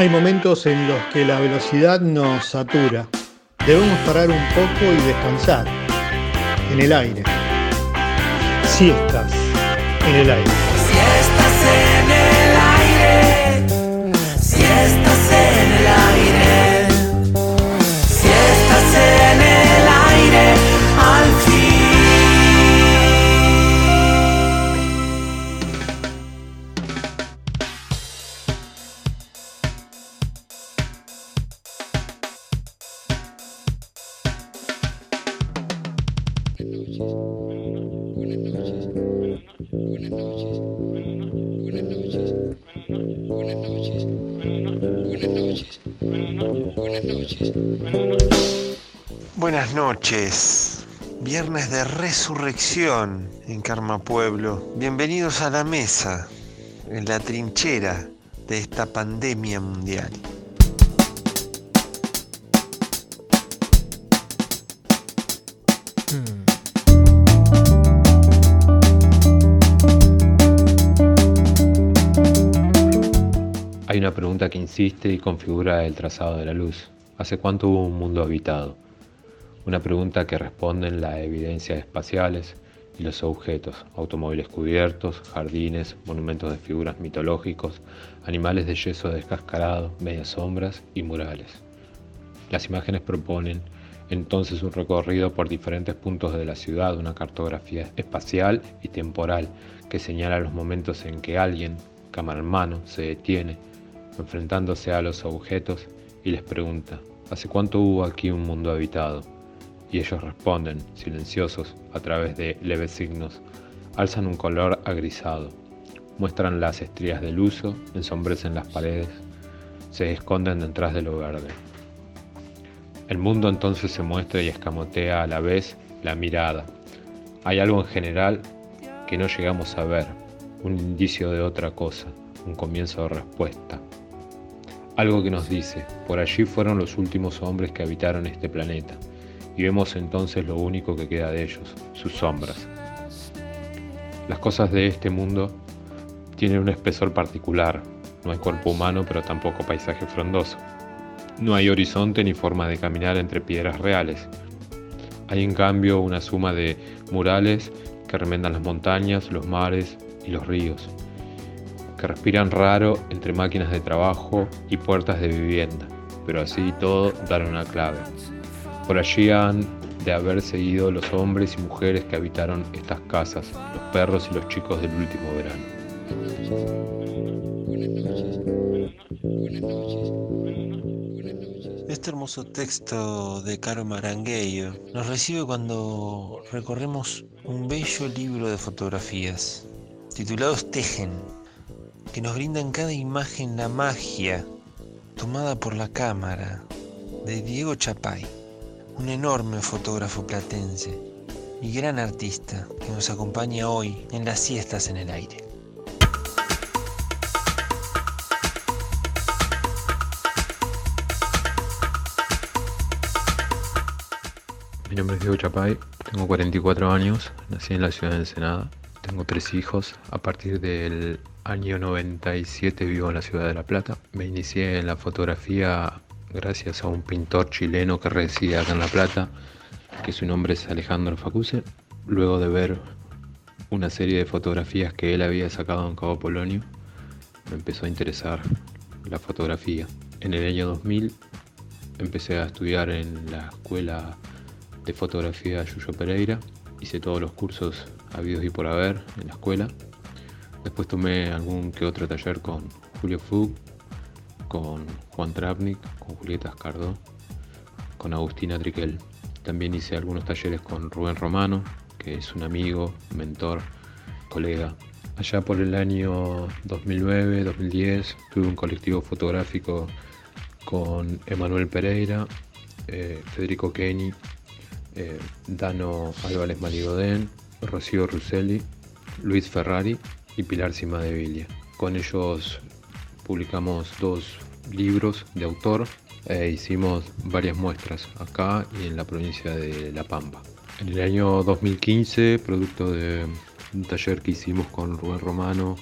Hay momentos en los que la velocidad nos satura. Debemos parar un poco y descansar. En el aire. Siestas en el aire. Buenas noches. Viernes de resurrección en Karma Pueblo. Bienvenidos a la mesa, en la trinchera de esta pandemia mundial. Una pregunta que insiste y configura el trazado de la luz. ¿Hace cuánto hubo un mundo habitado? Una pregunta que responden las evidencias espaciales y los objetos, automóviles cubiertos, jardines, monumentos de figuras mitológicos, animales de yeso descascarado, medias sombras y murales. Las imágenes proponen entonces un recorrido por diferentes puntos de la ciudad, una cartografía espacial y temporal que señala los momentos en que alguien, cámara en mano, se detiene, enfrentándose a los objetos y les pregunta, ¿hace cuánto hubo aquí un mundo habitado? Y ellos responden, silenciosos, a través de leves signos, alzan un color agrisado, muestran las estrías del uso, ensombrecen las paredes, se esconden detrás de lo verde. El mundo entonces se muestra y escamotea a la vez la mirada. Hay algo en general que no llegamos a ver, un indicio de otra cosa, un comienzo de respuesta. Algo que nos dice, por allí fueron los últimos hombres que habitaron este planeta, y vemos entonces lo único que queda de ellos, sus sombras. Las cosas de este mundo tienen un espesor particular, no hay cuerpo humano pero tampoco paisaje frondoso. No hay horizonte ni forma de caminar entre piedras reales. Hay en cambio una suma de murales que remendan las montañas, los mares y los ríos, que respiran raro entre máquinas de trabajo y puertas de vivienda, pero así y todo dan una clave. Por allí han de haber seguido los hombres y mujeres que habitaron estas casas, los perros y los chicos del último verano. Este hermoso texto de Caro Marangueyo nos recibe cuando recorremos un bello libro de fotografías titulados Tejen, que nos brinda en cada imagen la magia tomada por la cámara de Diego Chapay, un enorme fotógrafo platense y gran artista que nos acompaña hoy en las siestas en el aire. Mi nombre es Diego Chapay, tengo 44 años, nací en la ciudad de Ensenada, tengo tres hijos, a partir del año 97 vivo en la ciudad de La Plata. Me inicié en la fotografía gracias a un pintor chileno que reside acá en La Plata, que su nombre es Alejandro Facuse, luego de ver una serie de fotografías que él había sacado en Cabo Polonio, me empezó a interesar la fotografía. En el año 2000 empecé a estudiar en la escuela de fotografía Yuyo Pereira. Hice todos los cursos habidos y por haber en la escuela. Después tomé algún que otro taller con Julio Fug, con Juan Trapnik, con Julieta Escardó, con Agustina Triquel. También hice algunos talleres con Rubén Romano, que es un amigo, mentor, colega. Allá por el año 2009-2010 tuve un colectivo fotográfico con Emanuel Pereira, eh, Federico Kenny, eh, Dano Álvarez Maligodén, Rocío Russelli, Luis Ferrari y Pilar Cima de Villa. Con ellos publicamos dos libros de autor e hicimos varias muestras acá y en la provincia de La Pampa. En el año 2015, producto de un taller que hicimos con Rubén Romano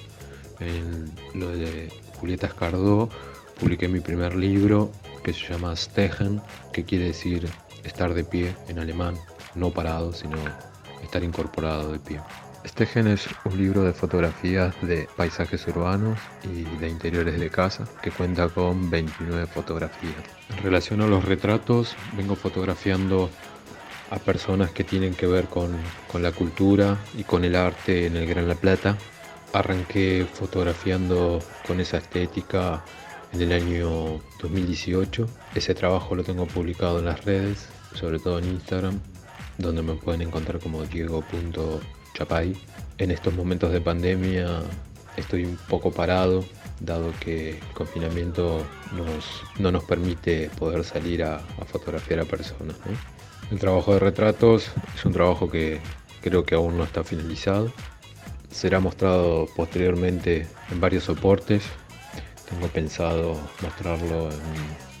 en lo de Julieta Escardó, publiqué mi primer libro que se llama Stehen, que quiere decir estar de pie en alemán, no parado, sino estar incorporado de pie. Stehen es un libro de fotografías de paisajes urbanos y de interiores de casa que cuenta con 29 fotografías. En relación a los retratos, vengo fotografiando a personas que tienen que ver con, con la cultura y con el arte en el Gran La Plata. Arranqué fotografiando con esa estética en el año 2018. Ese trabajo lo tengo publicado en las redes, sobre todo en Instagram, donde me pueden encontrar como diego.chapay. En estos momentos de pandemia estoy un poco parado, dado que el confinamiento no nos permite poder salir a, fotografiar a personas. El trabajo de retratos es un trabajo que creo que aún no está finalizado. Será mostrado posteriormente en varios soportes. Tengo pensado mostrarlo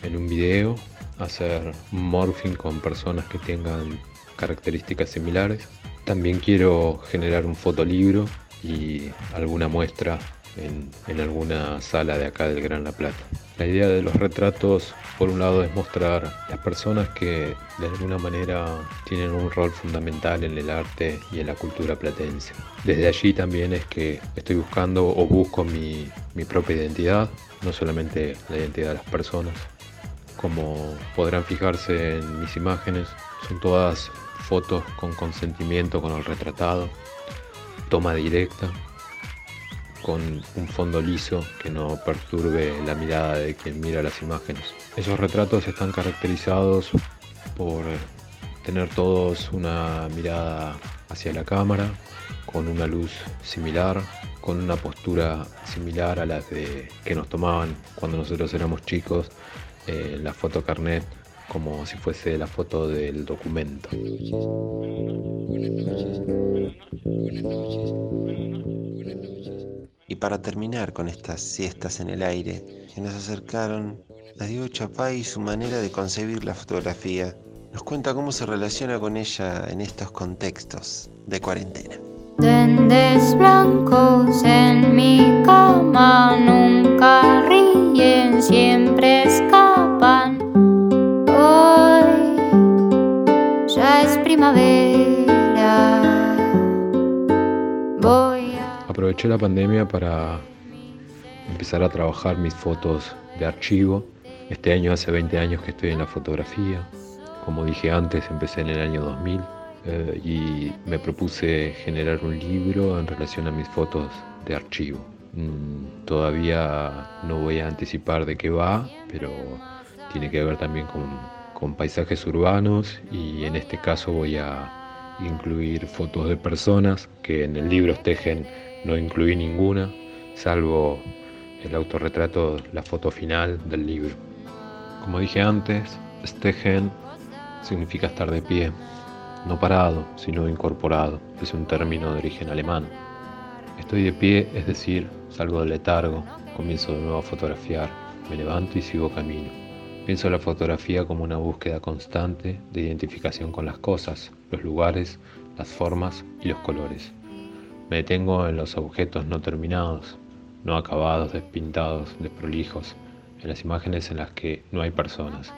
en, un video, hacer morphing con personas que tengan características similares. También quiero generar un fotolibro y alguna muestra en, alguna sala de acá del Gran La Plata. La idea de los retratos, por un lado, es mostrar las personas que de alguna manera tienen un rol fundamental en el arte y en la cultura platense. Desde allí también es que estoy buscando o busco mi, mi propia identidad, no solamente la identidad de las personas. Como podrán fijarse en mis imágenes, son todas fotos con consentimiento con el retratado, toma directa, con un fondo liso que no perturbe la mirada de quien mira las imágenes. Esos retratos están caracterizados por tener todos una mirada hacia la cámara, con una luz similar, con una postura similar a las de que nos tomaban cuando nosotros éramos chicos en la foto carnet, como si fuese la foto del documento. Y para terminar con estas siestas en el aire que nos acercaron a Diego Chapay y su manera de concebir la fotografía, nos cuenta cómo se relaciona con ella en estos contextos de cuarentena. Duendes blancos en mi cama nunca ríen, siempre escapan. Ya es primavera. Aproveché la pandemia para empezar a trabajar mis fotos de archivo. Este año hace 20 años que estoy en la fotografía. Como dije antes, empecé en el año 2000 eh, y me propuse generar un libro en relación a mis fotos de archivo. Mm, todavía no voy a anticipar de qué va, pero tiene que ver también con, con paisajes urbanos y en este caso voy a incluir fotos de personas que en el libro tejen no incluí ninguna, salvo el autorretrato, la foto final del libro. Como dije antes, stehen significa estar de pie, no parado, sino incorporado. Es un término de origen alemán. Estoy de pie, es decir, salgo del letargo, comienzo de nuevo a fotografiar, me levanto y sigo camino. Pienso la fotografía como una búsqueda constante de identificación con las cosas, los lugares, las formas y los colores. Me detengo en los objetos no terminados, no acabados, despintados, desprolijos, en las imágenes en las que no hay personas.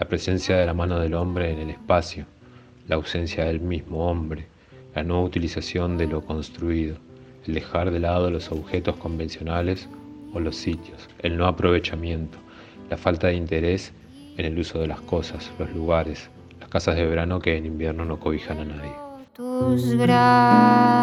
La presencia de la mano del hombre en el espacio, la ausencia del mismo hombre, la no utilización de lo construido, el dejar de lado los objetos convencionales o los sitios, el no aprovechamiento, la falta de interés en el uso de las cosas, los lugares, las casas de verano que en invierno no cobijan a nadie tus gracias.